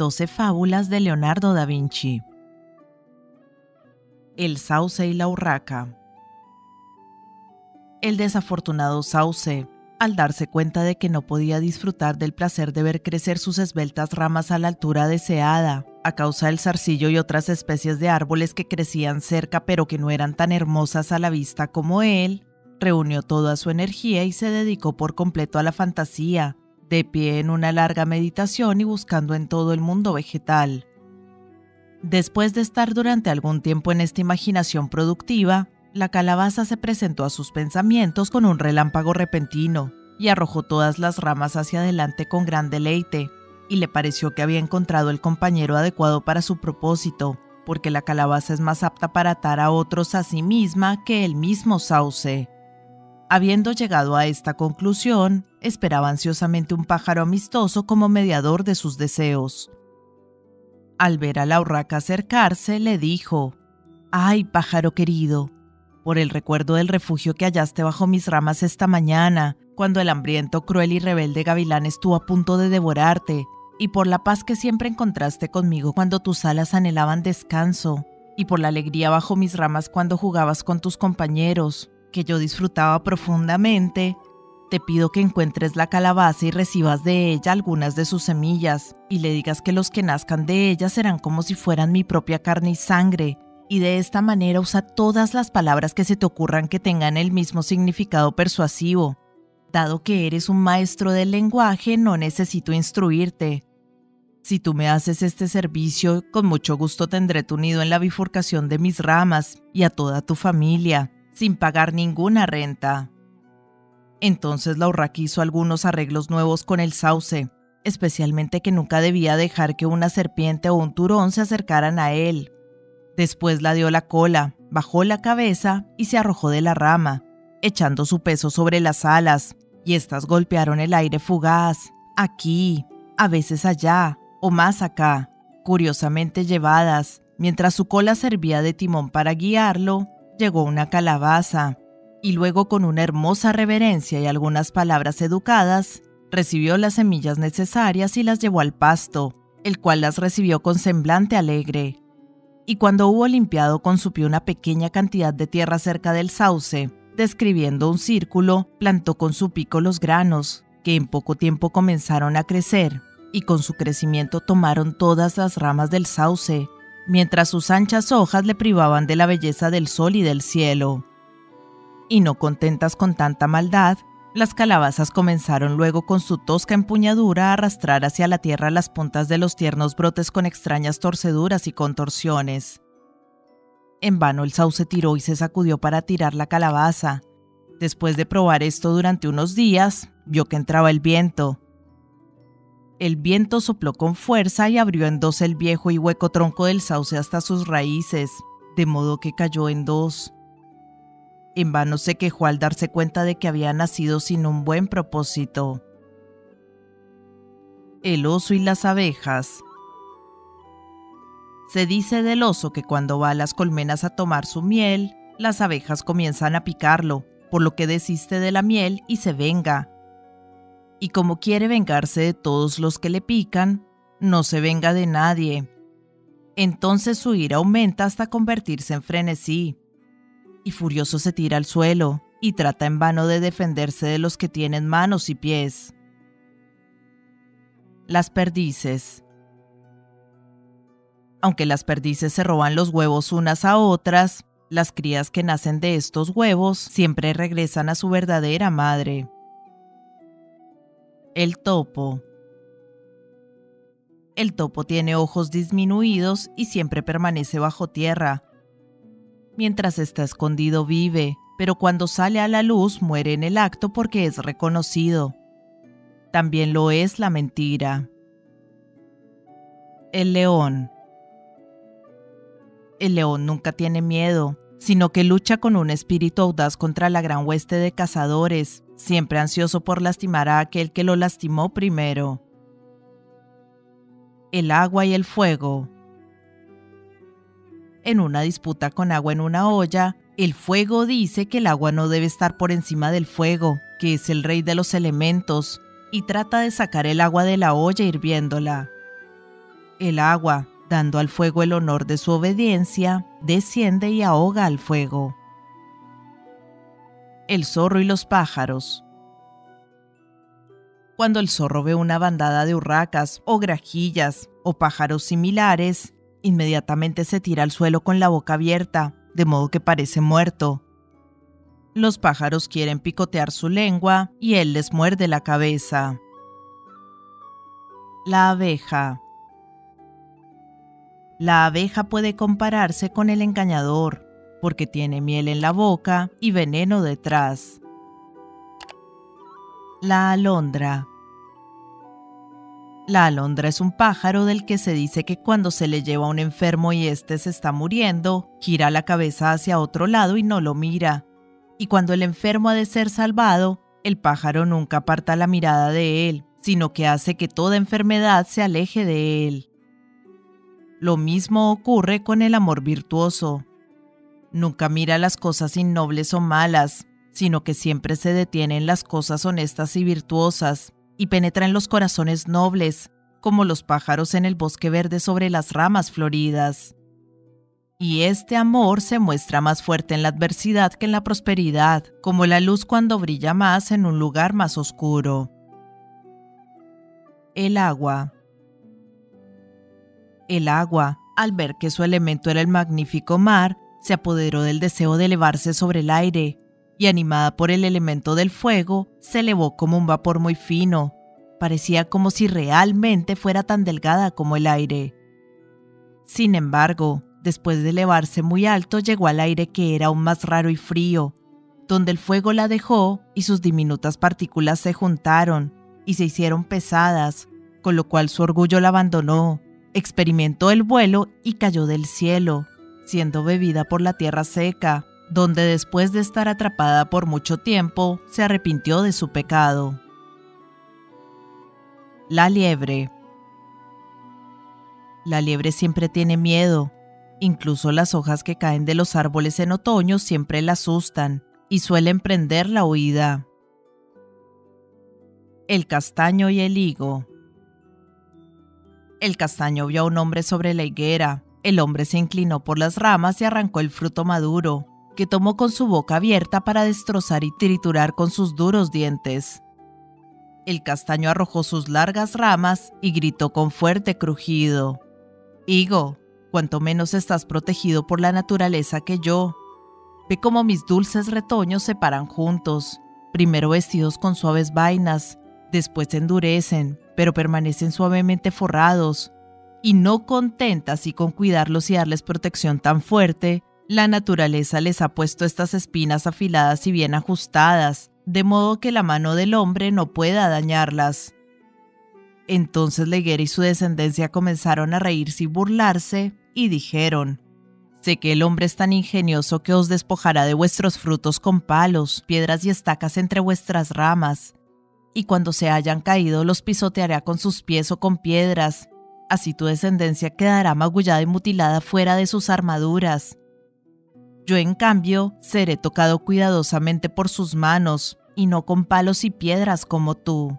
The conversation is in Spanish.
12 fábulas de Leonardo da Vinci. El sauce y la urraca. El desafortunado sauce, al darse cuenta de que no podía disfrutar del placer de ver crecer sus esbeltas ramas a la altura deseada, a causa del zarcillo y otras especies de árboles que crecían cerca pero que no eran tan hermosas a la vista como él, reunió toda su energía y se dedicó por completo a la fantasía, de pie en una larga meditación y buscando en todo el mundo vegetal. Después de estar durante algún tiempo en esta imaginación productiva, la calabaza se presentó a sus pensamientos con un relámpago repentino y arrojó todas las ramas hacia adelante con gran deleite, y le pareció que había encontrado el compañero adecuado para su propósito, porque la calabaza es más apta para atar a otros a sí misma que el mismo sauce. Habiendo llegado a esta conclusión, esperaba ansiosamente un pájaro amistoso como mediador de sus deseos. Al ver a la urraca acercarse, le dijo, Ay, pájaro querido, por el recuerdo del refugio que hallaste bajo mis ramas esta mañana, cuando el hambriento, cruel y rebelde gavilán estuvo a punto de devorarte, y por la paz que siempre encontraste conmigo cuando tus alas anhelaban descanso, y por la alegría bajo mis ramas cuando jugabas con tus compañeros, que yo disfrutaba profundamente, te pido que encuentres la calabaza y recibas de ella algunas de sus semillas, y le digas que los que nazcan de ella serán como si fueran mi propia carne y sangre, y de esta manera usa todas las palabras que se te ocurran que tengan el mismo significado persuasivo. Dado que eres un maestro del lenguaje, no necesito instruirte. Si tú me haces este servicio, con mucho gusto tendré tu nido en la bifurcación de mis ramas y a toda tu familia sin pagar ninguna renta. Entonces la urraca hizo algunos arreglos nuevos con el sauce, especialmente que nunca debía dejar que una serpiente o un turón se acercaran a él. Después la dio la cola, bajó la cabeza y se arrojó de la rama, echando su peso sobre las alas, y éstas golpearon el aire fugaz, aquí, a veces allá, o más acá, curiosamente llevadas, mientras su cola servía de timón para guiarlo, llegó una calabaza, y luego con una hermosa reverencia y algunas palabras educadas, recibió las semillas necesarias y las llevó al pasto, el cual las recibió con semblante alegre. Y cuando hubo limpiado con una pequeña cantidad de tierra cerca del sauce, describiendo un círculo, plantó con su pico los granos, que en poco tiempo comenzaron a crecer, y con su crecimiento tomaron todas las ramas del sauce, mientras sus anchas hojas le privaban de la belleza del sol y del cielo. Y no contentas con tanta maldad, las calabazas comenzaron luego con su tosca empuñadura a arrastrar hacia la tierra las puntas de los tiernos brotes con extrañas torceduras y contorsiones. En vano el sauce tiró y se sacudió para tirar la calabaza. Después de probar esto durante unos días, vio que entraba el viento, el viento sopló con fuerza y abrió en dos el viejo y hueco tronco del sauce hasta sus raíces, de modo que cayó en dos. En vano se quejó al darse cuenta de que había nacido sin un buen propósito. El oso y las abejas. Se dice del oso que cuando va a las colmenas a tomar su miel, las abejas comienzan a picarlo, por lo que desiste de la miel y se venga, y como quiere vengarse de todos los que le pican, no se venga de nadie. Entonces su ira aumenta hasta convertirse en frenesí, y furioso se tira al suelo y trata en vano de defenderse de los que tienen manos y pies. Las perdices. Aunque las perdices se roban los huevos unas a otras, las crías que nacen de estos huevos siempre regresan a su verdadera madre. El topo. El topo tiene ojos disminuidos y siempre permanece bajo tierra. Mientras está escondido vive, pero cuando sale a la luz muere en el acto porque es reconocido. También lo es la mentira. El león. El león nunca tiene miedo, sino que lucha con un espíritu audaz contra la gran hueste de cazadores, siempre ansioso por lastimar a aquel que lo lastimó primero. El agua y el fuego. En una disputa con agua en una olla, el fuego dice que el agua no debe estar por encima del fuego, que es el rey de los elementos, y trata de sacar el agua de la olla hirviéndola. El agua, dando al fuego el honor de su obediencia, desciende y ahoga al fuego. El zorro y los pájaros. Cuando el zorro ve una bandada de urracas o grajillas o pájaros similares, inmediatamente se tira al suelo con la boca abierta, de modo que parece muerto. Los pájaros quieren picotear su lengua y él les muerde la cabeza. La abeja. La abeja puede compararse con el engañador, porque tiene miel en la boca y veneno detrás. La alondra. La alondra es un pájaro del que se dice que cuando se le lleva a un enfermo y éste se está muriendo, gira la cabeza hacia otro lado y no lo mira. Y cuando el enfermo ha de ser salvado, el pájaro nunca aparta la mirada de él, sino que hace que toda enfermedad se aleje de él. Lo mismo ocurre con el amor virtuoso. Nunca mira las cosas innobles o malas, sino que siempre se detiene en las cosas honestas y virtuosas, y penetra en los corazones nobles, como los pájaros en el bosque verde sobre las ramas floridas. Y este amor se muestra más fuerte en la adversidad que en la prosperidad, como la luz cuando brilla más en un lugar más oscuro. El agua. El agua, al ver que su elemento era el magnífico mar, se apoderó del deseo de elevarse sobre el aire, y animada por el elemento del fuego, se elevó como un vapor muy fino. Parecía como si realmente fuera tan delgada como el aire. Sin embargo, después de elevarse muy alto, llegó al aire que era aún más raro y frío, donde el fuego la dejó y sus diminutas partículas se juntaron y se hicieron pesadas, con lo cual su orgullo la abandonó, experimentó el vuelo y cayó del cielo, siendo bebida por la tierra seca, donde después de estar atrapada por mucho tiempo, se arrepintió de su pecado. La liebre. La liebre siempre tiene miedo. Incluso las hojas que caen de los árboles en otoño siempre la asustan y suelen prender la huida. El castaño y el higo. El castaño vio a un hombre sobre la higuera. El hombre se inclinó por las ramas y arrancó el fruto maduro que tomó con su boca abierta para destrozar y triturar con sus duros dientes. El castaño arrojó sus largas ramas y gritó con fuerte crujido. Higo, cuanto menos estás protegido por la naturaleza que yo. Ve cómo mis dulces retoños se paran juntos, primero vestidos con suaves vainas, después endurecen, pero permanecen suavemente forrados. Y no contentas y con cuidarlos y darles protección tan fuerte, la naturaleza les ha puesto estas espinas afiladas y bien ajustadas, de modo que la mano del hombre no pueda dañarlas. Entonces Leguera y su descendencia comenzaron a reírse y burlarse, y dijeron, Sé que el hombre es tan ingenioso que os despojará de vuestros frutos con palos, piedras y estacas entre vuestras ramas, y cuando se hayan caído los pisoteará con sus pies o con piedras, así tu descendencia quedará magullada y mutilada fuera de sus armaduras. Yo en cambio seré tocado cuidadosamente por sus manos, y no con palos y piedras como tú.